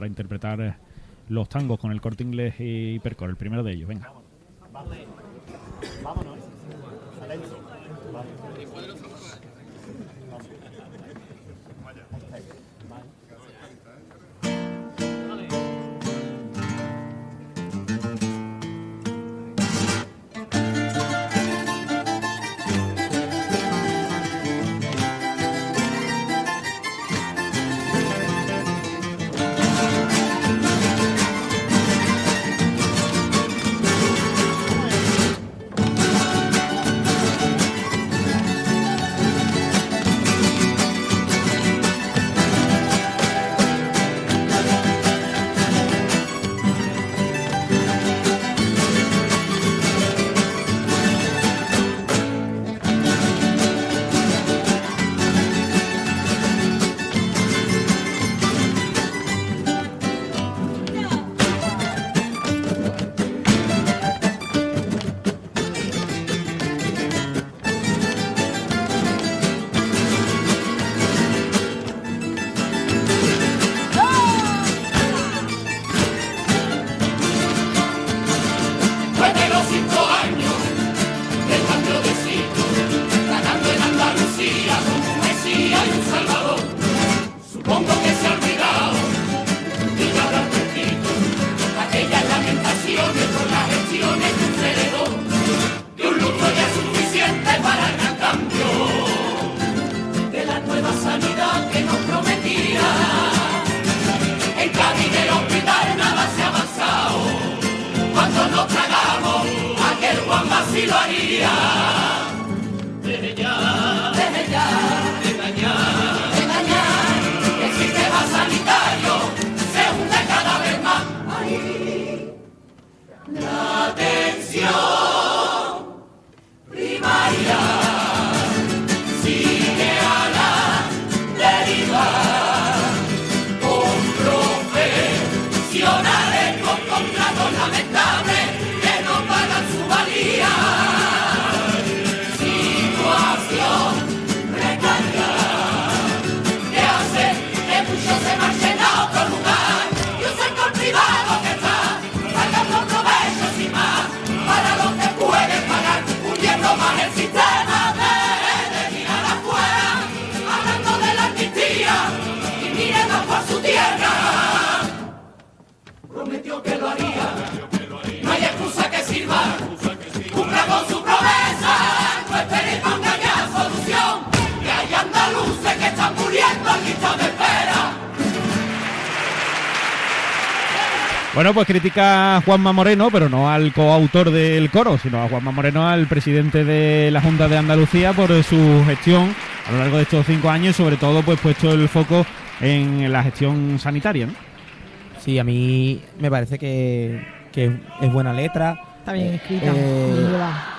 para interpretar eh, los tangos con el corte inglés y Percor, el primero de ellos. Venga. Vámonos. ya, déjeme ya. Bueno, pues critica a Juanma Moreno, pero no al coautor del coro, sino a Juanma Moreno, al presidente de la Junta de Andalucía, por su gestión a lo largo de estos cinco años, sobre todo pues puesto el foco en la gestión sanitaria. ¿no? Sí, a mí me parece que, que es buena letra. Está bien escrita. Eh, muy llevada.